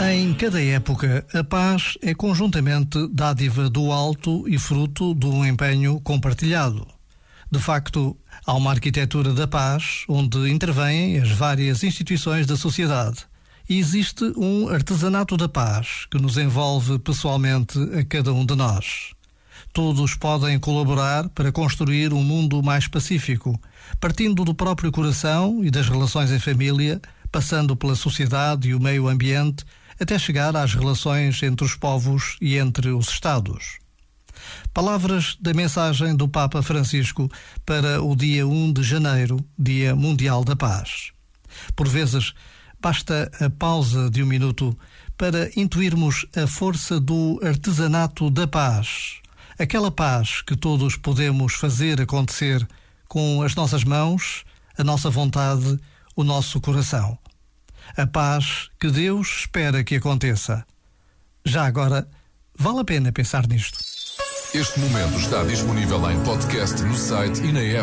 Em cada época, a paz é conjuntamente dádiva do alto e fruto de um empenho compartilhado. De facto, há uma arquitetura da paz onde intervêm as várias instituições da sociedade. E existe um artesanato da paz que nos envolve pessoalmente a cada um de nós. Todos podem colaborar para construir um mundo mais pacífico, partindo do próprio coração e das relações em família, passando pela sociedade e o meio ambiente, até chegar às relações entre os povos e entre os Estados. Palavras da mensagem do Papa Francisco para o dia 1 de janeiro, Dia Mundial da Paz. Por vezes, basta a pausa de um minuto para intuirmos a força do artesanato da paz. Aquela paz que todos podemos fazer acontecer com as nossas mãos, a nossa vontade, o nosso coração a paz que Deus espera que aconteça. Já agora, vale a pena pensar nisto. Este momento está disponível em podcast no site e na app.